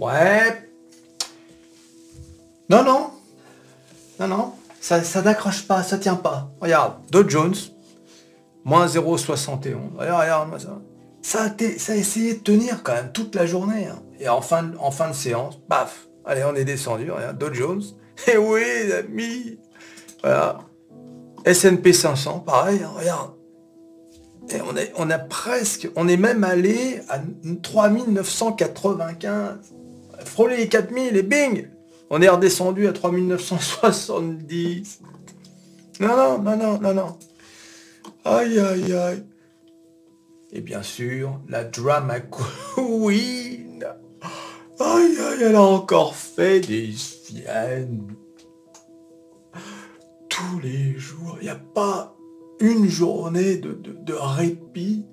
Ouais. Non, non. Non, non. Ça, ça n'accroche pas, ça tient pas. Regarde, Dow Jones, moins 0,71. Regarde, regarde, ça. Ça a, ça a essayé de tenir quand même toute la journée. hein. Et en fin, de- en fin de séance, paf. Allez, on est descendu, regarde, Dow Jones. Et oui, les amis. Voilà. S&P 500, pareil, hein, regarde. Et on, est, on a presque, on est même allé à 3995. Frôler les 4000 et bing On est redescendu à 3970. Non, non, non, non, non, non. Aïe, aïe, aïe. Et bien sûr, la drama queen. Aïe, aïe, elle a encore fait des siennes. Tous les jours. Il n'y a pas une journée de, de- de répit.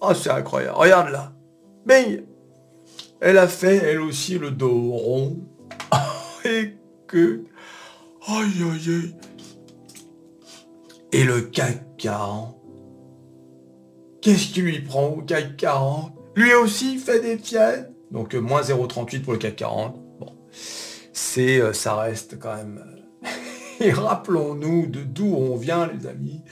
Oh, c'est incroyable. Regarde là. Bing Elle a fait, elle aussi, le dos rond. Et que... Aïe, aïe, aïe. Et le CAC 40 Qu'est-ce qui lui prend au CAC 40 Lui aussi fait des fiennes. Donc euh, moins 0,38 pour le CAC 40. Bon, c'est, euh, ça reste quand même. euh, Et rappelons-nous de d'où on vient, les amis.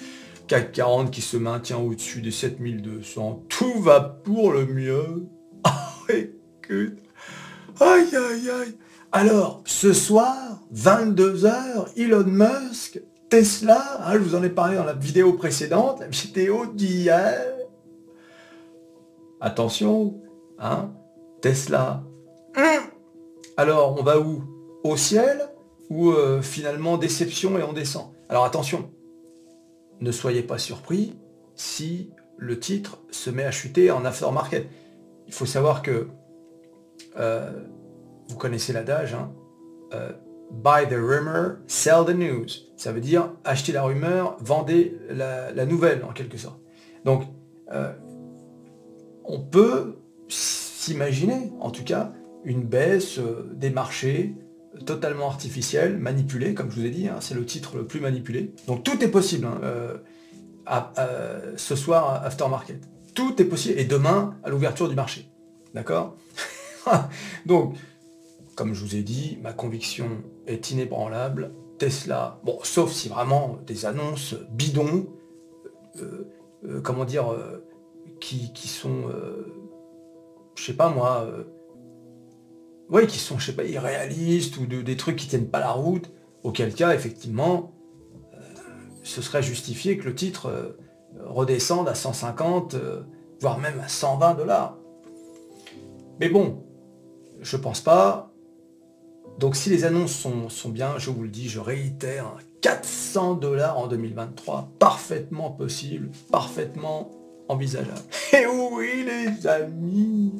CAC 40 qui se maintient au-dessus des 7200. Tout va pour le mieux. Aïe, aïe, aïe. Alors, ce soir, 22h, Elon Musk, Tesla, hein, je vous en ai parlé dans la vidéo précédente, la vidéo d'hier. Attention, hein, Tesla. Hum. Alors, on va où? Au ciel Ou euh, finalement déception et on descend? Alors attention, ne soyez pas surpris si le titre se met à chuter en aftermarket. Il faut savoir que euh, vous connaissez l'adage, hein, euh, buy the rumor, sell the news. Ça veut dire acheter la rumeur, vendez la, nouvelle en quelque sorte. Donc, euh, on peut s'imaginer, en tout cas, une baisse des marchés totalement artificielle, manipulée, comme je vous ai dit, hein, c'est le titre le plus manipulé. Donc tout est possible hein, à- ce soir à aftermarket. Tout est possible, et demain à l'ouverture du marché. D'accord? Donc, comme je vous ai dit, ma conviction est inébranlable. Tesla, bon, sauf si vraiment des annonces bidons, euh, euh, comment dire, euh, qui, sont, euh, je sais pas moi, euh, ouais, qui sont, je sais pas, irréalistes ou de- des trucs qui tiennent pas la route, auquel cas, effectivement, euh, ce serait justifié que le titre euh, redescende à 150, euh, voire même à 120 dollars. Mais bon, je pense pas. Donc si les annonces sont, sont bien, je vous le dis, je réitère, hein, 400 dollars en 2023, parfaitement possible, parfaitement envisageable. Et oui les amis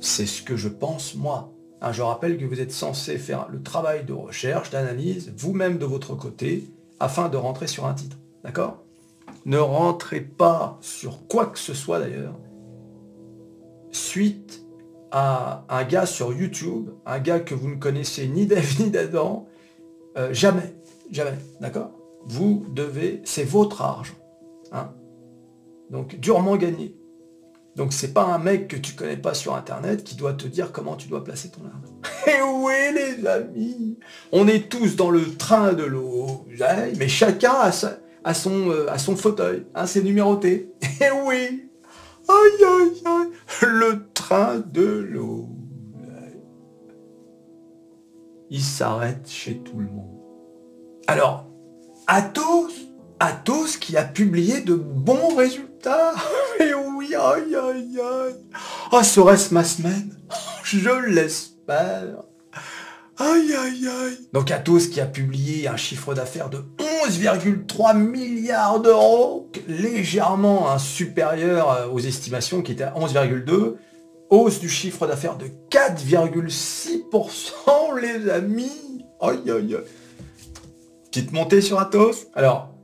C'est ce que je pense moi. Hein, je rappelle que vous êtes censé faire le travail de recherche, d'analyse, vous-même de votre côté, afin de rentrer sur un titre. D'accord? Ne rentrez pas sur quoi que ce soit d'ailleurs, suite un gars sur YouTube, un gars que vous ne connaissez ni d'Ève ni d'Adam, euh, jamais, jamais, d'accord? Vous devez, c'est votre argent, hein? Donc durement gagné. Donc c'est pas un mec que tu connais pas sur internet qui doit te dire comment tu dois placer ton argent. Et oui les amis, on est tous dans le train de l'eau, mais chacun a, son, euh, son fauteuil, hein, c'est numéroté. Et oui, aïe aïe aïe, le de l'eau. Il s'arrête chez tout le monde. Alors, Athos, Athos qui a publié de bons résultats. Et oui, aïe aïe aïe. Ah, serait-ce ma semaine? Je l'espère. Aïe aïe aïe. Donc Athos qui a publié un chiffre d'affaires de 11,3 milliards d'euros, légèrement hein, supérieur euh, aux estimations qui étaient à 11,2. Hausse du chiffre d'affaires de 4,6% les amis. Aïe aïe. Petite montée sur Athos. Alors,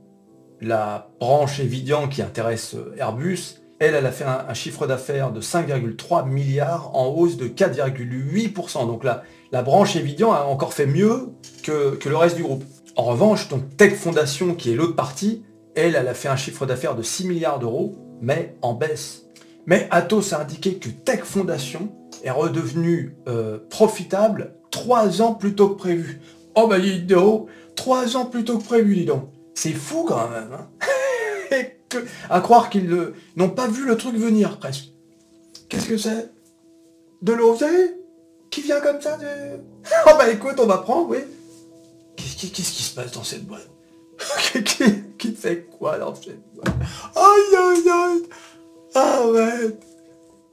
la branche Evidian qui intéresse euh, Airbus, elle, elle a fait un, chiffre d'affaires de 5,3 milliards en hausse de 4,8%. Donc là, la branche Evidian a encore fait mieux que, que le reste du groupe. En revanche, donc Tech Foundation, qui est l'autre partie, elle, elle a fait un chiffre d'affaires de 6 milliards d'euros, mais en baisse. Mais Atos a indiqué que Tech Foundation est redevenu euh, profitable trois ans plus tôt que prévu. Oh bah dis donc, trois ans plus tôt que prévu, dis donc. C'est fou quand même. Hein à croire qu'ils n'ont pas vu le truc venir presque. Qu'est-ce que c'est? De l'eau, Qui vient comme ça. Oh bah écoute, on va prendre, oui. Qu'est-ce qui se passe dans cette boîte? Qui, qui, fait quoi dans cette boîte? Aïe aïe aïe Arrête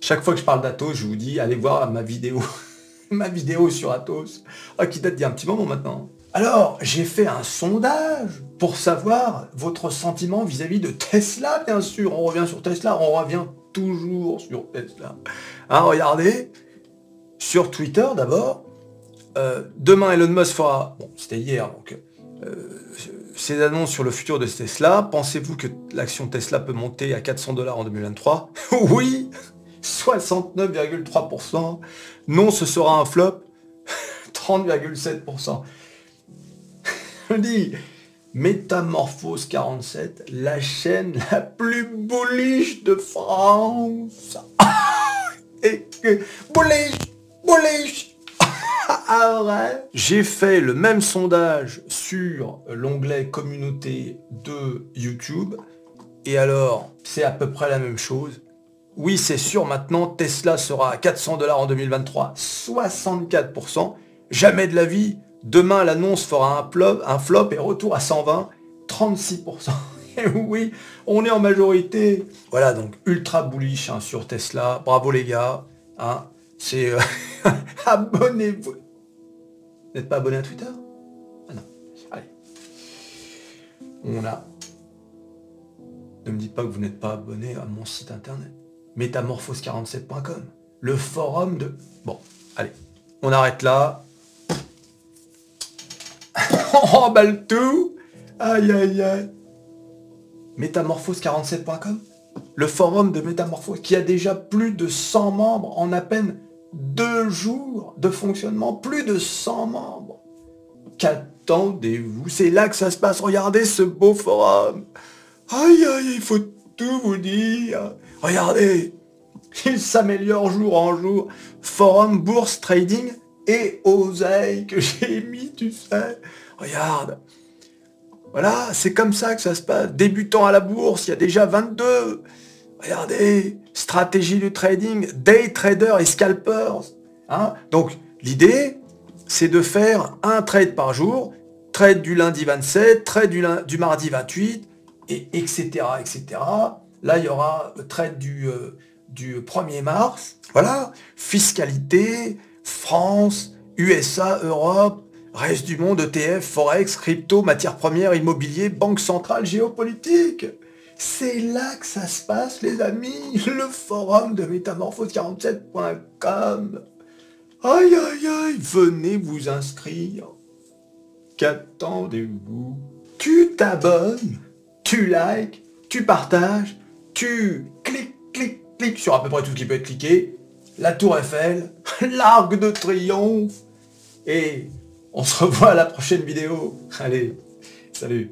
Chaque fois que je parle d'Atos, je vous dis, allez voir ma vidéo. ma vidéo sur Atos. Ah, qui date d'il y a un petit moment maintenant. Alors, j'ai fait un sondage pour savoir votre sentiment vis-à-vis de Tesla, bien sûr. On revient sur Tesla, on revient toujours sur Tesla. Hein, regardez, sur Twitter d'abord, euh, demain Elon Musk fera, bon c'était hier, donc euh, ces annonces sur le futur de Tesla. Pensez-vous que l'action Tesla peut monter à 400 dollars en 2023 Oui 69,3%. Non, ce sera un flop. 30,7%. Je dis, Métamorphose 47, la chaîne la plus bullish de France. Et que, bullish, bullish. J'ai fait le même sondage sur l'onglet communauté de YouTube. Et alors, c'est à peu près la même chose. Oui, c'est sûr, maintenant, Tesla sera à 400 dollars en 2023, 64%. Jamais de la vie, Demain, l'annonce fera un flop, un flop et retour à 120, 36%. Et oui, on est en majorité. Voilà, donc ultra bullish hein, sur Tesla. Bravo les gars. Hein. C'est euh, abonnez-vous. Vous n'êtes pas abonné à Twitter? Ah non. Allez. On a. Ne me dites pas que vous n'êtes pas abonné à mon site internet. Métamorphose47.com. Le forum de. Bon, allez. On arrête là on remballe tout. Aïe, aïe, aïe. Métamorphose47.com Le forum de Métamorphose qui a déjà plus de 100 membres en à peine deux jours de fonctionnement. Plus de 100 membres. Qu'attendez-vous? C'est là que ça se passe. Regardez ce beau forum. Aïe, aïe, il faut tout vous dire. Regardez. Il s'améliore jour en jour. Forum, bourse, trading et oseille que j'ai mis, tu sais. Regarde. Voilà, c'est comme ça que ça se passe. Débutant à la bourse, il y a déjà 22. Regardez, stratégie du trading, day trader et scalpers. Hein Donc, l'idée, c'est de faire un trade par jour, trade du lundi 27, trade du, mardi 28, et etc., etc. Là, il y aura trade du, euh, du 1er mars. Voilà, fiscalité, France, USA, Europe, Reste du monde, ETF, Forex, crypto, matières premières, immobilier, banque centrale, géopolitique. C'est là que ça se passe, les amis. Le forum de métamorphose47.com. Aïe, aïe, aïe, venez vous inscrire. Qu'attendez-vous? Tu t'abonnes, tu likes, tu partages, tu cliques, cliques, cliques sur à peu près tout ce qui peut être cliqué. La tour Eiffel, l'arc de triomphe et on se revoit à la prochaine vidéo. Allez, salut